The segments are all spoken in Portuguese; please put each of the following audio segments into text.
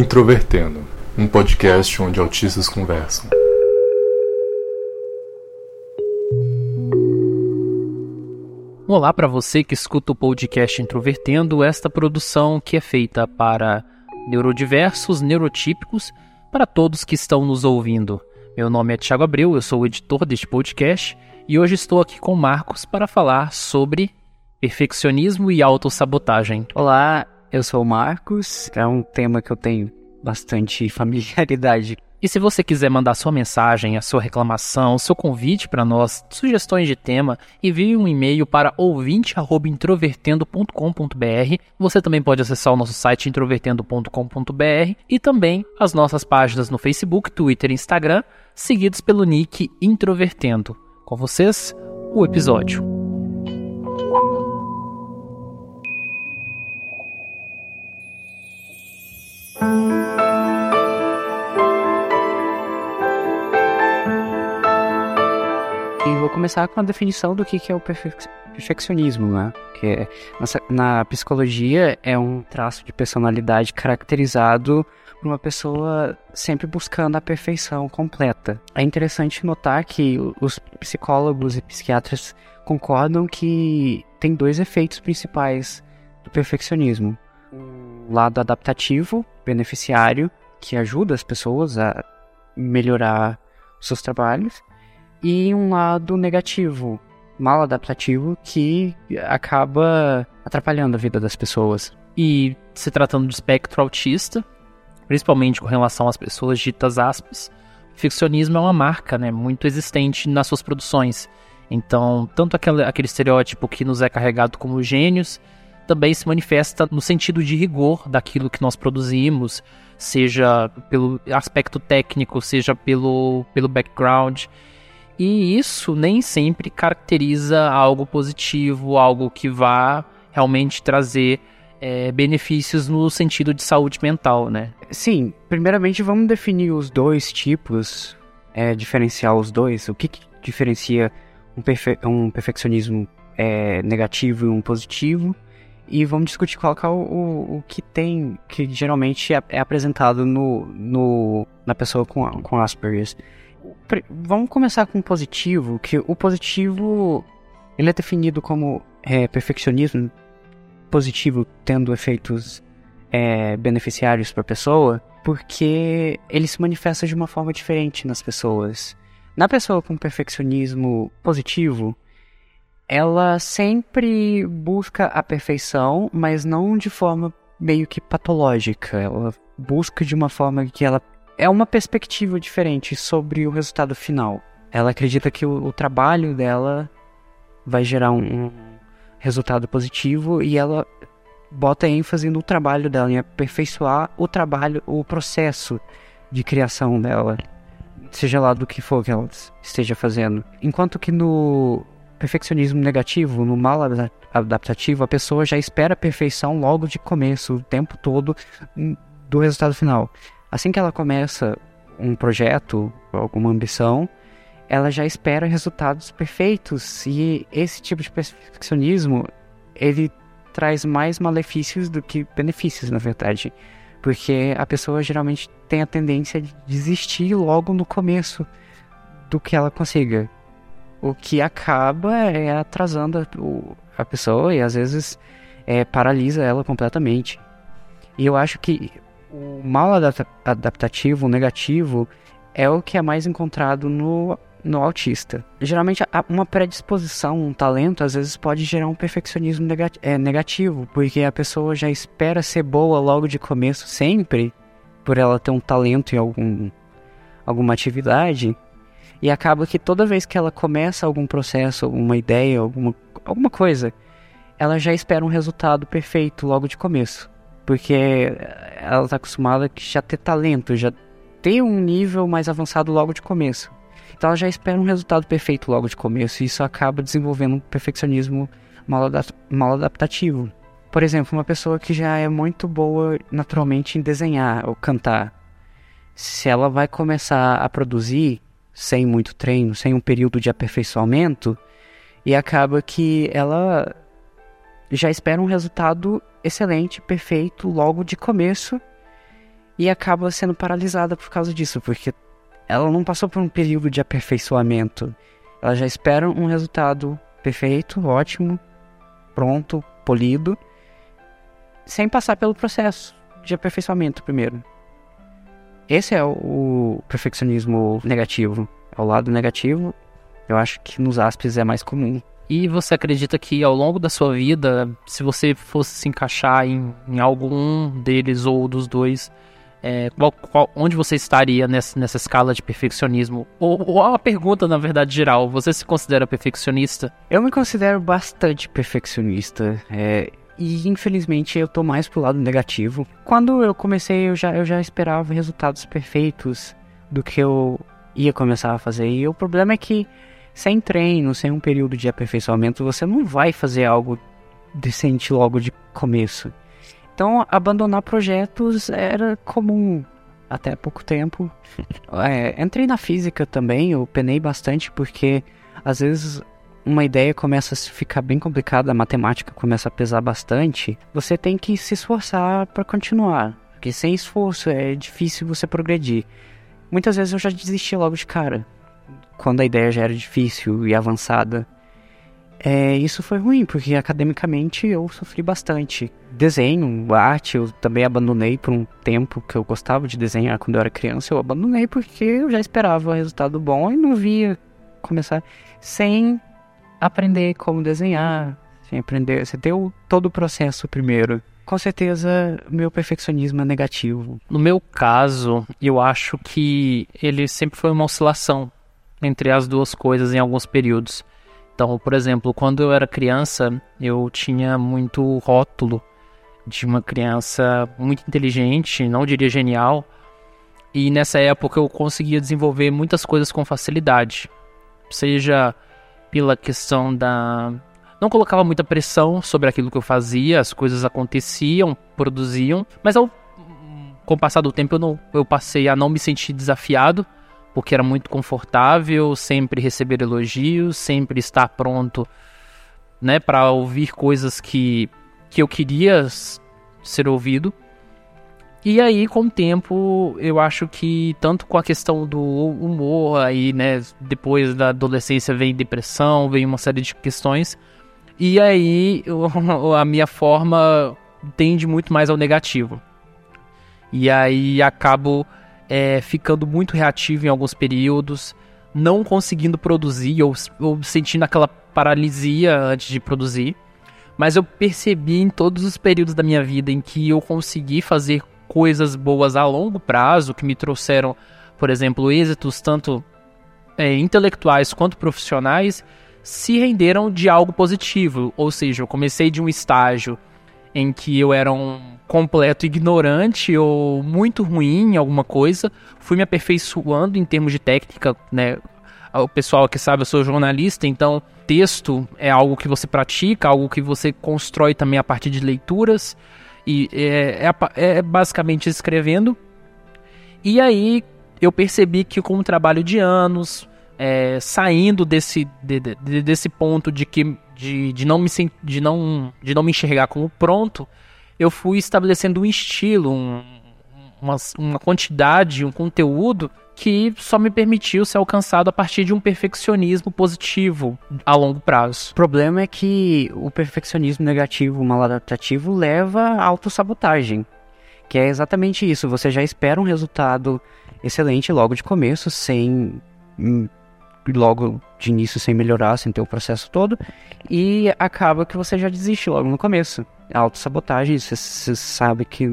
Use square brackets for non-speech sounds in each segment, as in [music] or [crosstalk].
Introvertendo, um podcast onde autistas conversam. Olá para você que escuta o podcast Introvertendo, esta produção que é feita para neurodiversos, neurotípicos, para todos que estão nos ouvindo. Meu nome é Thiago Abreu, eu sou o editor deste podcast e hoje estou aqui com o Marcos para falar sobre perfeccionismo e autossabotagem. Olá, eu sou o Marcos, é um tema que eu tenho bastante [laughs] familiaridade. E se você quiser mandar sua mensagem, a sua reclamação, seu convite para nós, sugestões de tema, envie um e-mail para ouvinte@introvertendo.com.br. Você também pode acessar o nosso site introvertendo.com.br e também as nossas páginas no Facebook, Twitter e Instagram, seguidos pelo nick Introvertendo. Com vocês, o episódio. Começar com a definição do que é o perfeccionismo, né? Que é, na psicologia é um traço de personalidade caracterizado por uma pessoa sempre buscando a perfeição completa. É interessante notar que os psicólogos e psiquiatras concordam que tem dois efeitos principais do perfeccionismo. Um lado adaptativo, beneficiário, que ajuda as pessoas a melhorar seus trabalhos, e um lado negativo, mal adaptativo, que acaba atrapalhando a vida das pessoas. E se tratando de espectro autista, principalmente com relação às pessoas ditas aspas, ficcionismo é uma marca né, muito existente nas suas produções. Então, tanto aquele, aquele estereótipo que nos é carregado como gênios, também se manifesta no sentido de rigor daquilo que nós produzimos, seja pelo aspecto técnico, seja pelo, pelo background. E isso nem sempre caracteriza algo positivo, algo que vá realmente trazer é, benefícios no sentido de saúde mental, né? Sim, primeiramente vamos definir os dois tipos, é, diferenciar os dois. O que, que diferencia um, perfe um perfeccionismo é, negativo e um positivo? E vamos discutir qual é o, o, que tem, que geralmente é, é apresentado no, no, na pessoa com, com Asperger's vamos começar com o positivo, que o positivo ele é definido como é, perfeccionismo positivo tendo efeitos é, beneficiários para a pessoa, porque ele se manifesta de uma forma diferente nas pessoas. Na pessoa com perfeccionismo positivo, ela sempre busca a perfeição, mas não de forma meio que patológica. Ela busca de uma forma que ela é uma perspectiva diferente sobre o resultado final. Ela acredita que o, o trabalho dela vai gerar um, um, resultado positivo e ela bota ênfase no trabalho dela, em aperfeiçoar o trabalho, o processo de criação dela, seja lá do que for que ela esteja fazendo. Enquanto que no perfeccionismo negativo, no mal adaptativo, a pessoa já espera a perfeição logo de começo, o tempo todo hum, do resultado final. Assim que ela começa um projeto, alguma ambição, ela já espera resultados perfeitos. E esse tipo de perfeccionismo ele traz mais malefícios do que benefícios, na verdade, porque a pessoa geralmente tem a tendência de desistir logo no começo do que ela consiga, o que acaba é atrasando a, pessoa e às vezes é, paralisa ela completamente. E eu acho que o mal adaptativo, o negativo, é o que é mais encontrado no, no autista. Geralmente, uma predisposição, um talento, às vezes pode gerar um perfeccionismo é, negativo, porque a pessoa já espera ser boa logo de começo, sempre, por ela ter um talento em algum, alguma atividade, e acaba que toda vez que ela começa algum processo, alguma ideia, alguma, alguma coisa, ela já espera um resultado perfeito logo de começo porque ela está acostumada a já ter talento, já ter um nível mais avançado logo de começo. Então ela já espera um resultado perfeito logo de começo e isso acaba desenvolvendo um perfeccionismo mal, mal adaptativo. Por exemplo, uma pessoa que já é muito boa naturalmente em desenhar ou cantar, se ela vai começar a produzir sem muito treino, sem um período de aperfeiçoamento, e acaba que ela já espera um resultado excelente, perfeito, logo de começo. e acaba sendo paralisada por causa disso, porque ela não passou por um período de aperfeiçoamento. Ela já espera um resultado perfeito, ótimo, pronto, polido, sem passar pelo processo de aperfeiçoamento primeiro. Esse é o perfeccionismo negativo. É o lado negativo. Eu acho que nos ASPs é mais comum. E você acredita que ao longo da sua vida, se você fosse se encaixar em, em algum deles ou dos dois, é, qual, qual, onde você estaria nessa, nessa escala de perfeccionismo? Ou, ou uma pergunta, na verdade, geral: você se considera perfeccionista? Eu me considero bastante perfeccionista. É, e infelizmente eu tô mais pro lado negativo. Quando eu comecei, eu já, eu já esperava resultados perfeitos do que eu ia começar a fazer. E o problema é que sem treino, sem um período de aperfeiçoamento, você não vai fazer algo decente logo de começo. Então, abandonar projetos era comum até pouco tempo. [laughs] É, entrei na física também, eu penei bastante porque às vezes uma ideia começa a ficar bem complicada, a matemática começa a pesar bastante, você tem que se esforçar para continuar. Porque sem esforço é difícil você progredir. Muitas vezes eu já desisti logo de cara, quando a ideia já era difícil e avançada. É, isso foi ruim, porque academicamente eu sofri bastante. Desenho, arte, eu também abandonei por um tempo que eu gostava de desenhar quando eu era criança. Eu abandonei porque eu já esperava resultado bom e não via começar sem aprender como desenhar, sem aprender. Você o, todo o processo primeiro. Com certeza, meu perfeccionismo é negativo. No meu caso, eu acho que ele sempre foi uma oscilação entre as duas coisas em alguns períodos. Então, por exemplo, quando eu era criança, eu tinha muito rótulo de uma criança muito inteligente, não diria genial, e nessa época eu conseguia desenvolver muitas coisas com facilidade, seja pela questão da. Não colocava muita pressão sobre aquilo que eu fazia, as coisas aconteciam, produziam, mas ao, com o passar do tempo eu, não, eu passei a não me sentir desafiado, porque era muito confortável, sempre receber elogios, sempre estar pronto né, para ouvir coisas que, que eu queria ser ouvido. E aí, com o tempo, eu acho que tanto com a questão do humor, aí, né, depois da adolescência vem depressão, vem uma série de questões. E aí, [laughs] a minha forma tende muito mais ao negativo. E aí, acabo é, ficando muito reativo em alguns períodos, não conseguindo produzir ou, ou sentindo aquela paralisia antes de produzir. Mas eu percebi em todos os períodos da minha vida em que eu consegui fazer coisas boas a longo prazo que me trouxeram, por exemplo, êxitos tanto é, intelectuais quanto profissionais, se renderam de algo positivo. Ou seja, eu comecei de um estágio em que eu era um completo ignorante ou muito ruim em alguma coisa, fui me aperfeiçoando em termos de técnica, né? O pessoal que sabe, eu sou jornalista, então texto é algo que você pratica, algo que você constrói também a partir de leituras. E é, é, é basicamente escrevendo. E aí eu percebi que com o trabalho de anos, é, saindo desse, de, de, desse ponto de que de, de, não me, de, não, de não me enxergar como pronto, eu fui estabelecendo um estilo, um, uma, uma quantidade, um conteúdo que só me permitiu ser alcançado a partir de um perfeccionismo positivo a longo prazo. O problema é que o perfeccionismo negativo, mal adaptativo, leva à autossabotagem. Que é exatamente isso. Você já espera um resultado excelente logo de começo, sem hum, logo de início sem melhorar, sem ter o processo todo, e acaba que você já desiste logo no começo. A autossabotagem, você, você sabe que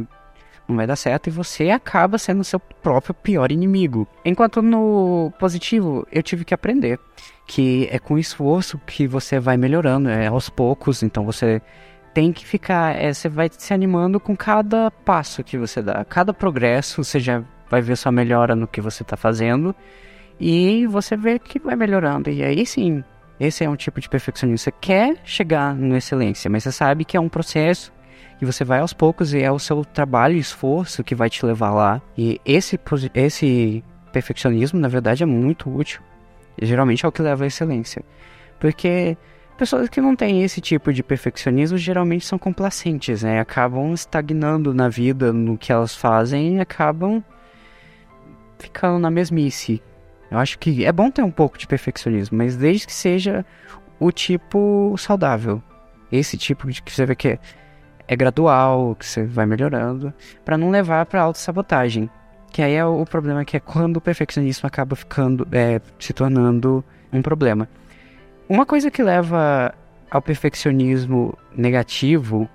não vai dar certo e você acaba sendo seu próprio pior inimigo. Enquanto no positivo, eu tive que aprender que é com esforço que você vai melhorando, é aos poucos, então você tem que ficar, é, você vai se animando com cada passo que você dá, cada progresso, você já vai ver sua melhora no que você está fazendo e você vê que vai melhorando. E aí sim, esse é um tipo de perfeccionismo. Você quer chegar na excelência, mas você sabe que é um processo e você vai aos poucos e é o seu trabalho e esforço que vai te levar lá. E esse, esse perfeccionismo, na verdade, é muito útil. E geralmente é o que leva à excelência. Porque pessoas que não têm esse tipo de perfeccionismo geralmente são complacentes, né? Acabam estagnando na vida, no que elas fazem e acabam ficando na mesmice. Eu acho que é bom ter um pouco de perfeccionismo, mas desde que seja o tipo saudável. Esse tipo de que você vê que é, gradual, que você vai melhorando, para não levar para autossabotagem. Que aí é o problema que é quando o perfeccionismo acaba ficando, é, se tornando um problema. Uma coisa que leva ao perfeccionismo negativo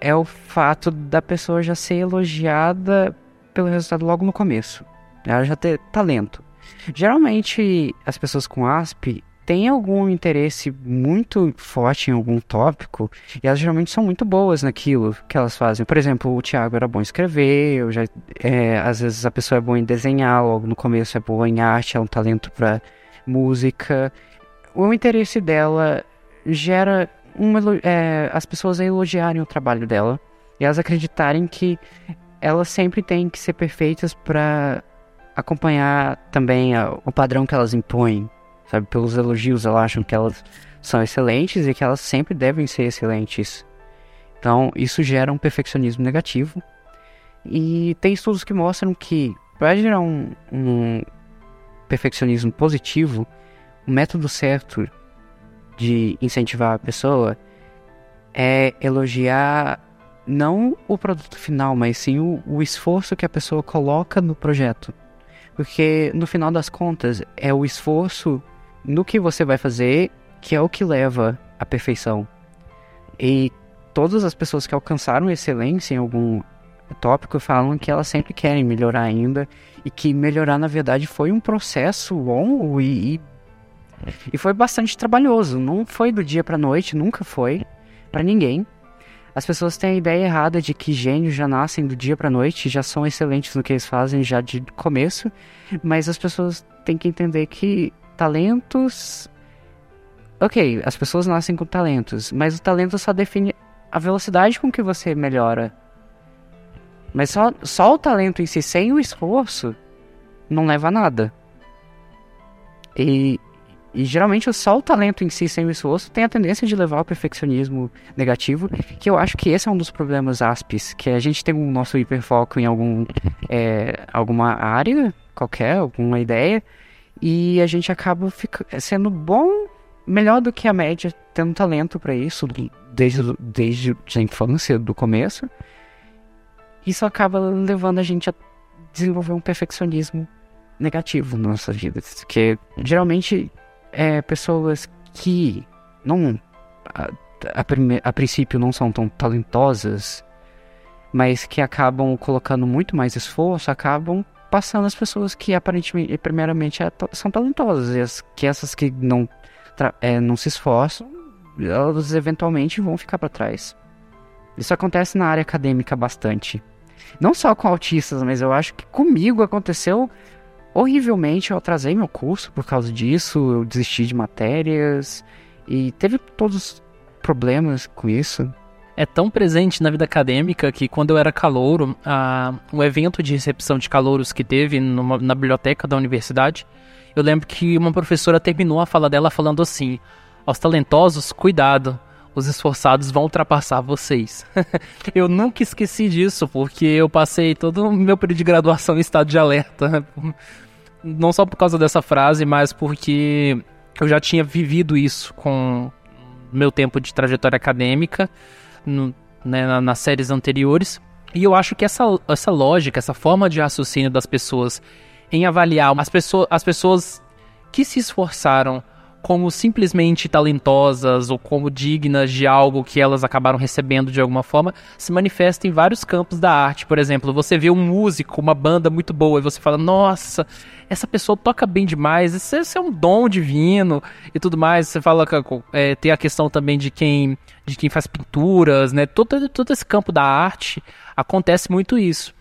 é o fato da pessoa já ser elogiada pelo resultado logo no começo. Ela já ter talento. Geralmente, as pessoas com ASP têm algum interesse muito forte em algum tópico e elas geralmente são muito boas naquilo que elas fazem. Por exemplo, o Thiago era bom em escrever, eu já, é, às vezes a pessoa é boa em desenhar, logo no começo é boa em arte, é um talento para música. O interesse dela gera uma, é, as pessoas a elogiarem o trabalho dela e elas acreditarem que elas sempre têm que ser perfeitas para acompanhar também a, o padrão que elas impõem, sabe? Pelos elogios, elas acham que elas são excelentes e que elas sempre devem ser excelentes. Então, isso gera um perfeccionismo negativo. E tem estudos que mostram que para gerar um, um perfeccionismo positivo, o método certo de incentivar a pessoa é elogiar não o produto final, mas sim o, o esforço que a pessoa coloca no projeto. Porque no final das contas, é o esforço no que você vai fazer que é o que leva à perfeição. E todas as pessoas que alcançaram excelência em algum tópico falam que elas sempre querem melhorar ainda e que melhorar na verdade foi um processo longo e, e, e foi bastante trabalhoso. Não foi do dia para noite, nunca foi para ninguém. As pessoas têm a ideia errada de que gênios já nascem do dia para noite, já são excelentes no que eles fazem já de começo, mas as pessoas têm que entender que talentos OK, as pessoas nascem com talentos, mas o talento só define a velocidade com que você melhora. Mas só, só o talento em si, sem o esforço, não leva a nada. E e geralmente só o talento em si, sem o esforço, tem a tendência de levar ao perfeccionismo negativo, que eu acho que esse é um dos problemas ASPES, que a gente tem o nosso hiperfoco em algum, é, alguma área qualquer, alguma ideia, e a gente acaba sendo bom, melhor do que a média, tendo talento para isso, desde, desde a infância, do começo. Isso acaba levando a gente a desenvolver um perfeccionismo negativo na nossa vida, que geralmente é, pessoas que não a, a, a, princípio não são tão talentosas, mas que acabam colocando muito mais esforço, acabam passando as pessoas que aparentemente, primeiramente, é, são talentosas, e as, que essas que não, é, não se esforçam, elas eventualmente vão ficar para trás. Isso acontece na área acadêmica bastante. Não só com autistas, mas eu acho que comigo aconteceu horrivelmente. Eu atrasei meu curso por causa disso, eu desisti de matérias e teve todos os problemas com isso. É tão presente na vida acadêmica que quando eu era calouro, a, um evento de recepção de calouros que teve numa, na biblioteca da universidade, eu lembro que uma professora terminou a fala dela falando assim: aos talentosos, cuidado, os esforçados vão ultrapassar vocês. [laughs] eu nunca esqueci disso, porque eu passei todo o meu período de graduação em estado de alerta não só por causa dessa frase, mas porque eu já tinha vivido isso com meu tempo de trajetória acadêmica no, né, nas séries anteriores. E eu acho que essa, essa lógica, essa forma de raciocínio das pessoas em avaliar as, pessoas, as pessoas que se esforçaram como simplesmente talentosas ou como dignas de algo que elas acabaram recebendo de alguma forma, se manifesta em vários campos da arte. Por exemplo, você vê um músico, uma banda muito boa, e você fala, nossa, essa pessoa toca bem demais, esse, esse é um dom divino e tudo mais. Você fala que é, tem a questão também de quem, de quem faz pinturas, né? Todo, todo esse campo da arte acontece muito isso.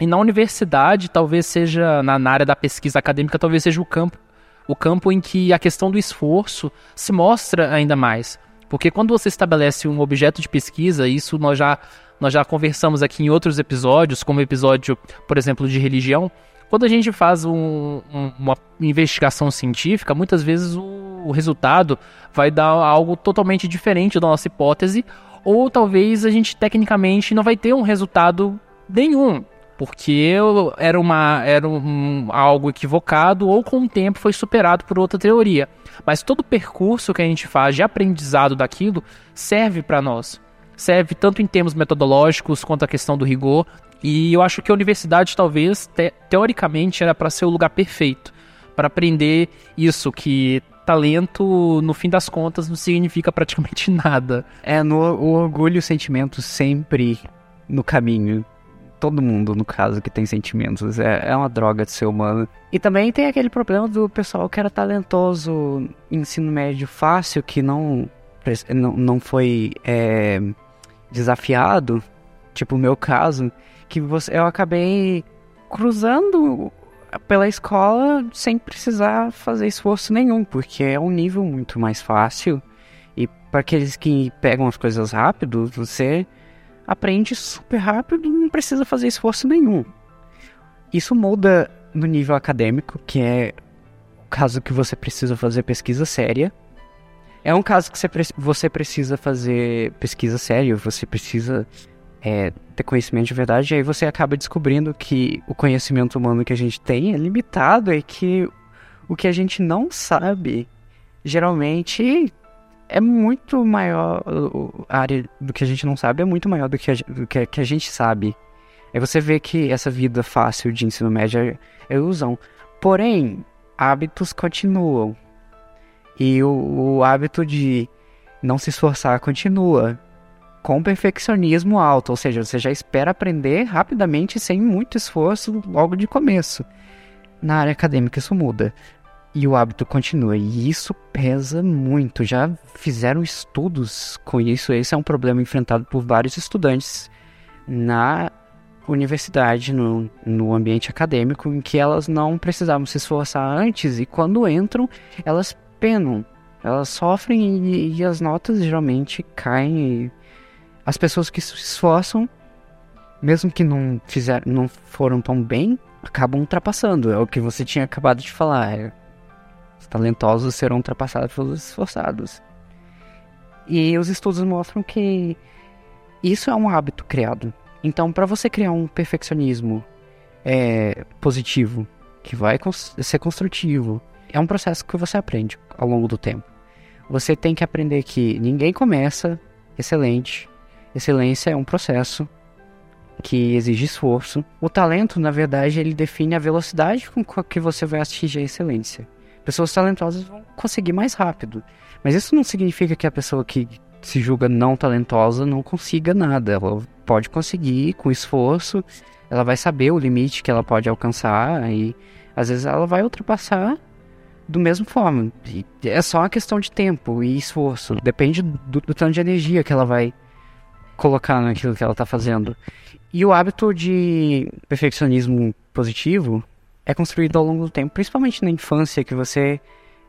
E na universidade, talvez seja, na, na área da pesquisa acadêmica, talvez seja o campo o campo em que a questão do esforço se mostra ainda mais. Porque quando você estabelece um objeto de pesquisa, isso nós já, nós já conversamos aqui em outros episódios, como episódio, por exemplo, de religião, quando a gente faz um, um, uma investigação científica, muitas vezes o, o resultado vai dar algo totalmente diferente da nossa hipótese, ou talvez a gente tecnicamente não vai ter um resultado nenhum, porque era, uma, era um, algo equivocado ou com o tempo foi superado por outra teoria. Mas todo o percurso que a gente faz de aprendizado daquilo serve para nós. Serve tanto em termos metodológicos quanto a questão do rigor. E eu acho que a universidade, talvez, te teoricamente, era para ser o lugar perfeito para aprender isso, que talento, no fim das contas, não significa praticamente [laughs] nada. É, no, o orgulho e o sentimento sempre no caminho. Todo mundo, no caso, que tem sentimentos. É, é uma droga de ser humano. E também tem aquele problema do pessoal que era talentoso ensino médio fácil, que não, não, foi é, desafiado. Tipo o meu caso, que você, eu acabei cruzando pela escola sem precisar fazer esforço nenhum, porque é um nível muito mais fácil. E para aqueles que pegam as coisas rápido, você aprende super rápido, não precisa fazer esforço nenhum. Isso muda no nível acadêmico, que é o caso que você precisa fazer pesquisa séria. É um caso que você, você precisa fazer pesquisa séria, você precisa é, ter conhecimento de verdade, e aí você acaba descobrindo que o conhecimento humano que a gente tem é limitado e que o que a gente não sabe geralmente é muito maior. A área do que a gente não sabe é muito maior do que a, do que, que a gente sabe. Aí você vê que essa vida fácil de ensino médio é, é ilusão. Porém, hábitos continuam. E o, o hábito de não se esforçar continua com perfeccionismo alto, ou seja, você já espera aprender rapidamente sem muito esforço logo de começo. Na área acadêmica isso muda e o hábito continua, e isso pesa muito. Já fizeram estudos com isso, esse é um problema enfrentado por vários estudantes na universidade, no, no ambiente acadêmico, em que elas não precisavam se esforçar antes e quando entram, elas penam, elas sofrem e, e as notas geralmente caem. as pessoas que se esforçam, mesmo que não, fizer, não foram tão bem, acabam ultrapassando. É o que você tinha acabado de falar. Os talentosos serão ultrapassados pelos esforçados. E os estudos mostram que isso é um hábito criado. Então, para você criar um perfeccionismo é, positivo, que vai ser construtivo, é um processo que você aprende ao longo do tempo. Você tem que aprender que ninguém começa excelente. Excelência é um processo que exige esforço. O talento, na verdade, ele define a velocidade com que você vai atingir a excelência. Pessoas talentosas vão conseguir mais rápido. Mas isso não significa que a pessoa que se julga não talentosa não consiga nada. Ela pode conseguir com esforço, ela vai saber o limite que ela pode alcançar e às vezes ela vai ultrapassar do mesmo forma. E é só uma questão de tempo e esforço. Depende do, do tanto de energia que ela vai colocar naquilo que ela está fazendo. E o hábito de perfeccionismo positivo é construído ao longo do tempo, principalmente na infância, que você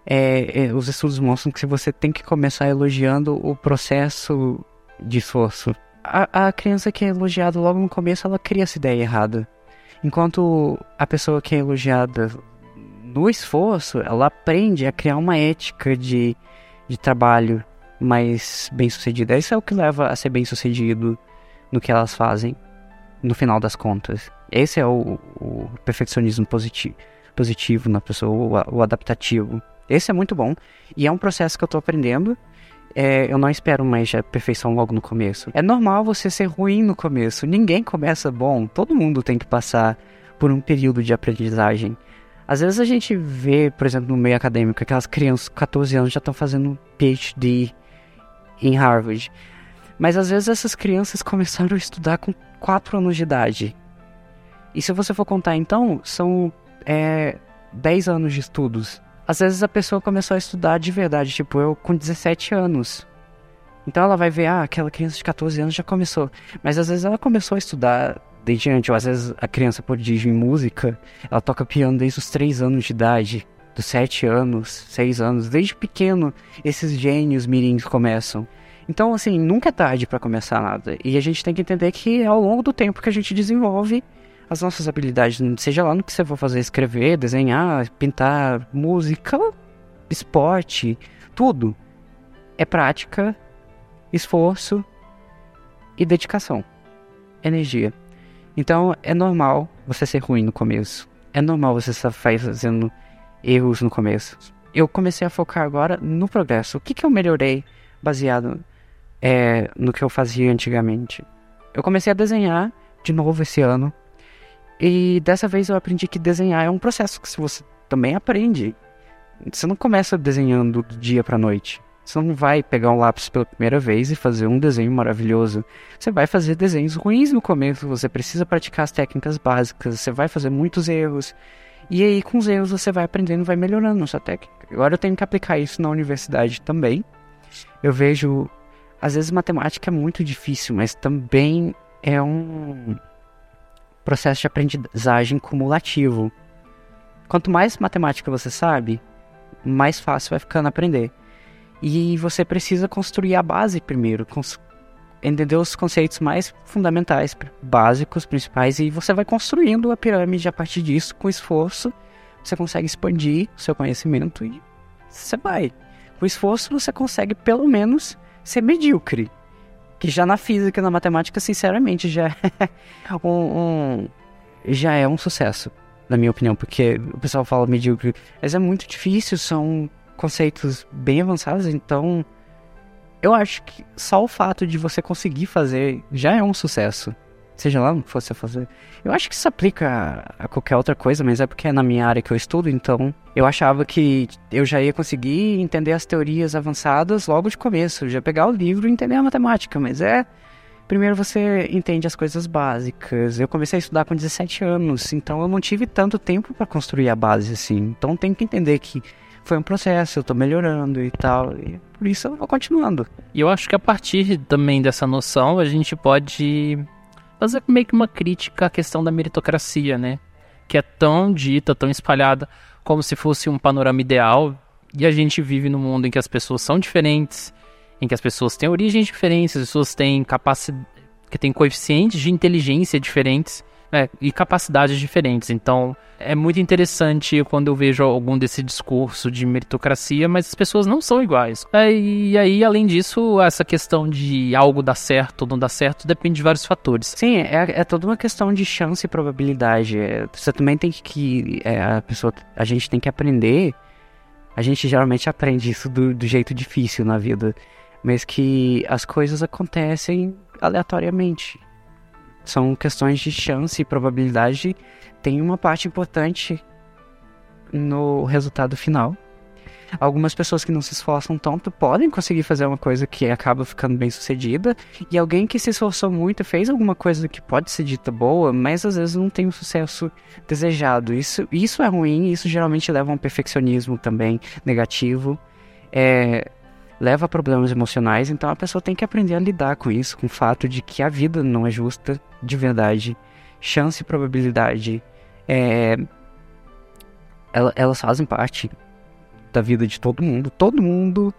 é, é, os estudos mostram que você tem que começar elogiando o processo de esforço. A, a criança que é elogiada logo no começo, ela cria essa ideia errada. Enquanto a pessoa que é elogiada no esforço, ela aprende a criar uma ética de, de trabalho mais bem sucedida. Isso é o que leva a ser bem sucedido no que elas fazem, no final das contas. Esse é o, o perfeccionismo positivo, positivo na pessoa, o, o, adaptativo. Esse é muito bom e é um processo que eu estou aprendendo. É, eu não espero mais a perfeição logo no começo. É normal você ser ruim no começo. Ninguém começa bom. Todo mundo tem que passar por um período de aprendizagem. Às vezes a gente vê, por exemplo, no meio acadêmico, aquelas crianças com 14 anos já estão fazendo PhD em Harvard. Mas às vezes essas crianças começaram a estudar com 4 anos de idade. E se você for contar então, são é, 10 anos de estudos. Às vezes a pessoa começou a estudar de verdade, tipo eu com 17 anos. Então ela vai ver, ah, aquela criança de 14 anos já começou. Mas às vezes ela começou a estudar desde antes, ou às vezes a criança prodígio em música, ela toca piano desde os 3 anos de idade, dos 7 anos, 6 anos, desde pequeno esses gênios mirins começam. Então, assim, nunca é tarde para começar nada. E a gente tem que entender que é ao longo do tempo que a gente desenvolve as nossas habilidades, seja lá no que você for fazer, escrever, desenhar, pintar, música, esporte, tudo, é prática, esforço e dedicação, energia. Então é normal você ser ruim no começo. É normal você estar fazendo erros no começo. Eu comecei a focar agora no progresso. O que, que eu melhorei baseado é, no que eu fazia antigamente? Eu comecei a desenhar de novo esse ano. E dessa vez eu aprendi que desenhar é um processo que você também aprende. Você não começa desenhando do dia para noite. Você não vai pegar um lápis pela primeira vez e fazer um desenho maravilhoso. Você vai fazer desenhos ruins no começo, você precisa praticar as técnicas básicas, você vai fazer muitos erros. E aí, com os erros, você vai aprendendo, vai melhorando a sua técnica. Agora eu tenho que aplicar isso na universidade também. Eu vejo. Às vezes, matemática é muito difícil, mas também é um processo de aprendizagem cumulativo. Quanto mais matemática você sabe, mais fácil vai ficando aprender. E você precisa construir a base primeiro, entender os conceitos mais fundamentais, básicos, principais, e você vai construindo a pirâmide a partir disso, com esforço. Você consegue expandir o seu conhecimento e você vai. Com esforço, você consegue pelo menos ser medíocre. Que já na física, na matemática, sinceramente, já é [laughs] um, um já é um sucesso, na minha opinião, porque o pessoal fala medíocre, mas é muito difícil, são conceitos bem avançados, então eu acho que só o fato de você conseguir fazer já é um sucesso. Seja lá o que você fazer. Eu acho que isso aplica a, qualquer outra coisa, mas é porque é na minha área que eu estudo, então eu achava que eu já ia conseguir entender as teorias avançadas logo de começo, já pegar o livro e entender a matemática, mas é. Primeiro você entende as coisas básicas. Eu comecei a estudar com 17 anos, então eu não tive tanto tempo para construir a base assim. Então tem que entender que foi um processo, eu tô melhorando e tal. E por isso eu vou continuando. E eu acho que a partir também dessa noção, a gente pode fazer meio que uma crítica à questão da meritocracia, né? Que é tão dita, tão espalhada, como se fosse um panorama ideal. E a gente vive num mundo em que as pessoas são diferentes, em que as pessoas têm origens diferentes, as pessoas têm capacidade, que têm coeficientes de inteligência diferentes né, e capacidades diferentes. Então, é muito interessante quando eu vejo algum desse discurso de meritocracia, mas as pessoas não são iguais. É, e aí, além disso, essa questão de algo dar certo ou não dar certo depende de vários fatores. Sim, é, é toda uma questão de chance e probabilidade. É, você também tem que. É, a pessoa. A gente tem que aprender. A gente geralmente aprende isso do, do jeito difícil na vida. Mas que as coisas acontecem aleatoriamente são questões de chance e probabilidade, tem uma parte importante no resultado final. Algumas pessoas que não se esforçam tanto podem conseguir fazer uma coisa que acaba ficando bem sucedida, e alguém que se esforçou muito fez alguma coisa que pode ser dita boa, mas às vezes não tem o sucesso desejado. Isso, isso é ruim, isso geralmente leva a um perfeccionismo também negativo. É, leva a problemas emocionais, então a pessoa tem que aprender a lidar com isso, com o fato de que a vida não é justa de verdade, chance e probabilidade, é, elas fazem parte da vida de todo mundo. Todo mundo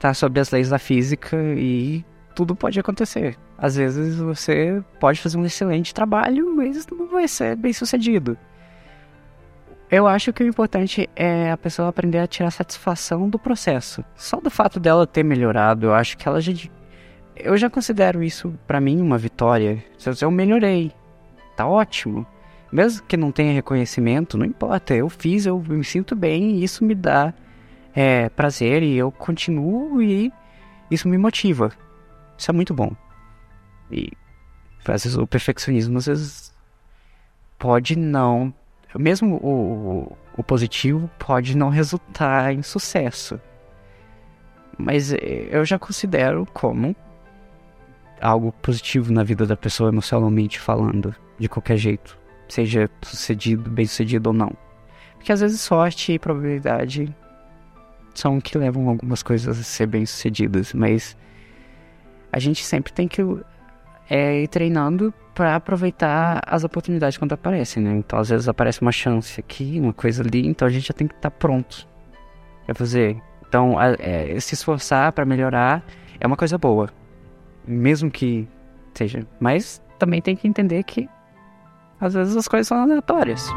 tá sob as leis da física e tudo pode acontecer. Às vezes você pode fazer um excelente trabalho, mas não vai ser bem sucedido. Eu acho que o importante é a pessoa aprender a tirar satisfação do processo. Só do fato dela ter melhorado, eu acho que ela já. Eu já considero isso para mim uma vitória. Eu melhorei. Tá ótimo. Mesmo que não tenha reconhecimento, não importa. Eu fiz, eu me sinto bem e isso me dá é, prazer e eu continuo e isso me motiva. Isso é muito bom. E às vezes o perfeccionismo às vezes pode não mesmo o, o positivo pode não resultar em sucesso. Mas eh, eu já considero como algo positivo na vida da pessoa emocionalmente falando, de qualquer jeito, seja sucedido, bem sucedido ou não. Porque às vezes sorte e probabilidade são o que levam algumas coisas a ser bem sucedidas, mas a gente sempre tem que é ir treinando para aproveitar as oportunidades quando aparecem, né? Então, às vezes aparece uma chance aqui, uma coisa ali, então a gente já tem que estar tá pronto para fazer. Então, é, se esforçar para melhorar é uma coisa boa, mesmo que seja. Mas também tem que entender que às vezes as coisas são aleatórias.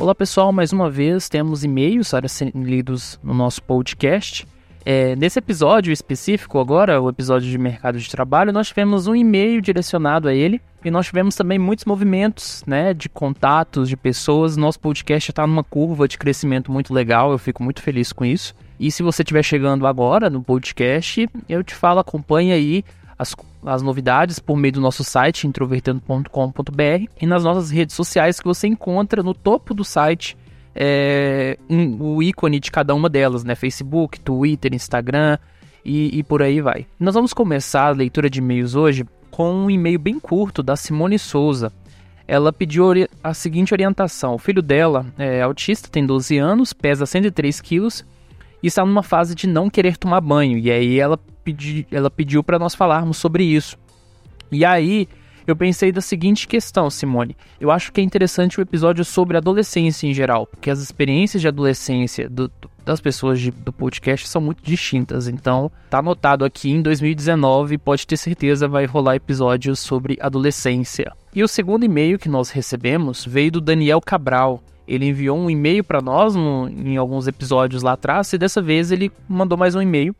Olá pessoal, mais uma vez temos e-mails para serem lidos no nosso podcast. É, nesse episódio específico agora, o episódio de mercado de trabalho, nós tivemos um e-mail direcionado a ele e nós tivemos também muitos movimentos, né, de contatos de pessoas. Nosso podcast está numa curva de crescimento muito legal, eu fico muito feliz com isso. E se você estiver chegando agora no podcast, eu te falo, acompanhe aí as, as novidades por meio do nosso site introvertendo.com.br e nas nossas redes sociais que você encontra no topo do site é, um, o ícone de cada uma delas, né? Facebook, Twitter, Instagram e, e por aí vai. Nós vamos começar a leitura de e-mails hoje com um e-mail bem curto da Simone Souza. Ela pediu a seguinte orientação: o filho dela é autista, tem 12 anos, pesa 103 quilos e está numa fase de não querer tomar banho. E aí ela, pedi, ela pediu para nós falarmos sobre isso. E aí eu pensei da seguinte questão, Simone. Eu acho que é interessante o episódio sobre adolescência em geral, porque as experiências de adolescência do, das pessoas de, do podcast são muito distintas. Então, tá anotado aqui em 2019, pode ter certeza vai rolar episódios sobre adolescência. E o segundo e-mail que nós recebemos veio do Daniel Cabral. Ele enviou um e-mail para nós no, em alguns episódios lá atrás e dessa vez ele mandou mais um e-mail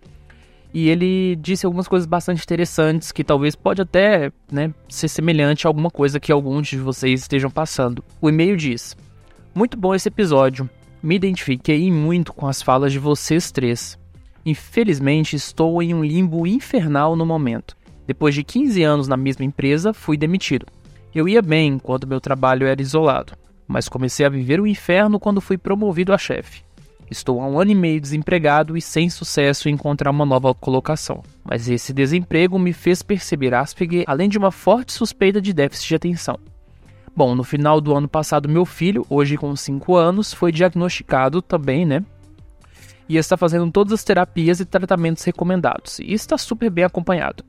e ele disse algumas coisas bastante interessantes que talvez pode até né, ser semelhante a alguma coisa que alguns de vocês estejam passando. O e-mail diz: Muito bom esse episódio. Me identifiquei muito com as falas de vocês três. Infelizmente, estou em um limbo infernal no momento. Depois de 15 anos na mesma empresa, fui demitido. Eu ia bem enquanto meu trabalho era isolado mas comecei a viver o inferno quando fui promovido a chefe. Estou há um ano e meio desempregado e sem sucesso em encontrar uma nova colocação. Mas esse desemprego me fez perceber Asperger, além de uma forte suspeita de déficit de atenção. Bom, no final do ano passado, meu filho, hoje com 5 anos, foi diagnosticado também, né? E está fazendo todas as terapias e tratamentos recomendados, e está super bem acompanhado.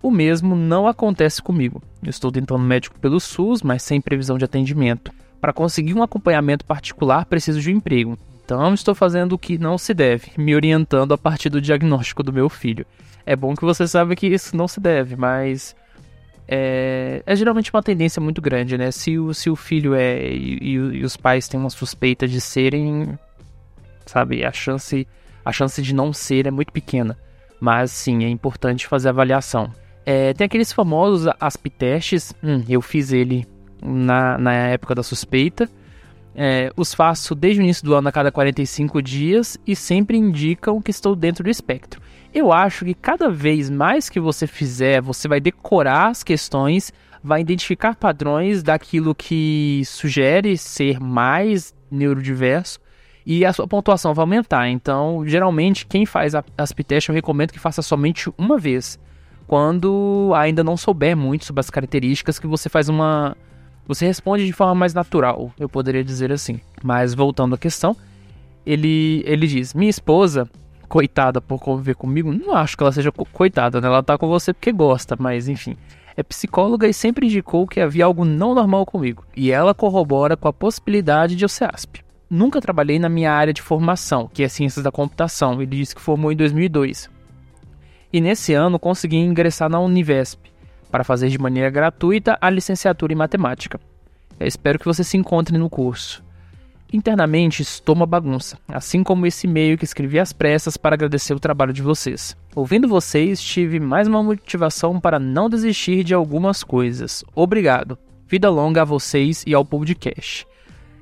O mesmo não acontece comigo. Estou tentando médico pelo SUS, mas sem previsão de atendimento. Para conseguir um acompanhamento particular, preciso de um emprego. Então, estou fazendo o que não se deve, me orientando a partir do diagnóstico do meu filho. É bom que você saiba que isso não se deve, mas é, é geralmente uma tendência muito grande, né? Se o, se o filho é e, e, os pais têm uma suspeita de serem, sabe, a chance, a chance de não ser é muito pequena. Mas sim, é importante fazer avaliação. É, tem aqueles famosos ASP hum, eu fiz ele na, na época da suspeita. É, os faço desde o início do ano a cada 45 dias e sempre indicam que estou dentro do espectro. Eu acho que cada vez mais que você fizer, você vai decorar as questões, vai identificar padrões daquilo que sugere ser mais neurodiverso e a sua pontuação vai aumentar. Então, geralmente, quem faz a ASP-teste eu recomendo que faça somente uma vez, quando ainda não souber muito sobre as características, que você faz uma você responde de forma mais natural, eu poderia dizer assim. Mas voltando à questão, ele, ele diz: Minha esposa, coitada por conviver comigo, não acho que ela seja co coitada, né? Ela tá com você porque gosta, mas enfim. É psicóloga e sempre indicou que havia algo não normal comigo. E ela corrobora com a possibilidade de eu ser ASP. Nunca trabalhei na minha área de formação, que é Ciências da Computação. Ele disse que formou em 2002. E nesse ano consegui ingressar na Univesp para fazer de maneira gratuita a licenciatura em matemática. Eu espero que você se encontre no curso. Internamente estou uma bagunça, assim como esse e-mail que escrevi às pressas para agradecer o trabalho de vocês. Ouvindo vocês, tive mais uma motivação para não desistir de algumas coisas. Obrigado. Vida longa a vocês e ao podcast.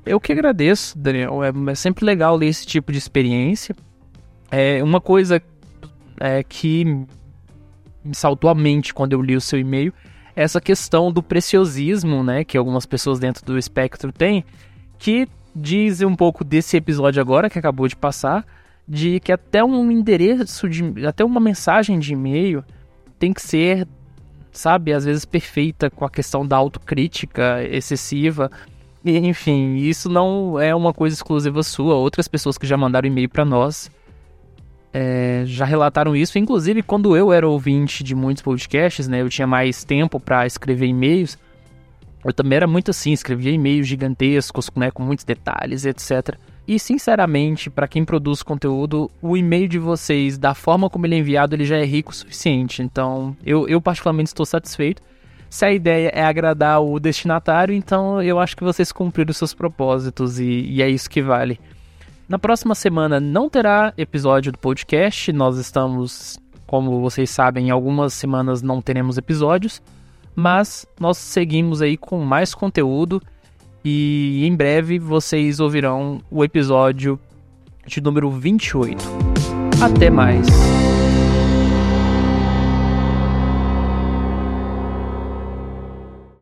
Eu que agradeço, Daniel. É, é sempre legal ler esse tipo de experiência. É uma coisa é, que me saltou à mente quando eu li o seu e-mail, essa questão do preciosismo, né, que algumas pessoas dentro do espectro têm, que diz um pouco desse episódio agora que acabou de passar, de que até um endereço de, até uma mensagem de e-mail tem que ser, sabe, às vezes perfeita com a questão da autocrítica excessiva. Enfim, isso não é uma coisa exclusiva sua. Outras pessoas que já mandaram e-mail para nós é, já relataram isso. Inclusive, quando eu era ouvinte de muitos podcasts, né, eu tinha mais tempo para escrever e-mails. Eu também era muito assim, escrevia e-mails gigantescos, né, com muitos detalhes, etc. E sinceramente, para quem produz conteúdo, o e-mail de vocês, da forma como ele é enviado, ele já é rico o suficiente. Então, eu, eu particularmente estou satisfeito. Se a ideia é agradar o destinatário, então eu acho que vocês cumpriram seus propósitos e, e é isso que vale. Na próxima semana não terá episódio do podcast. Nós estamos, como vocês sabem, em algumas semanas não teremos episódios, mas nós seguimos aí com mais conteúdo e em breve vocês ouvirão o episódio de número 28. Até mais.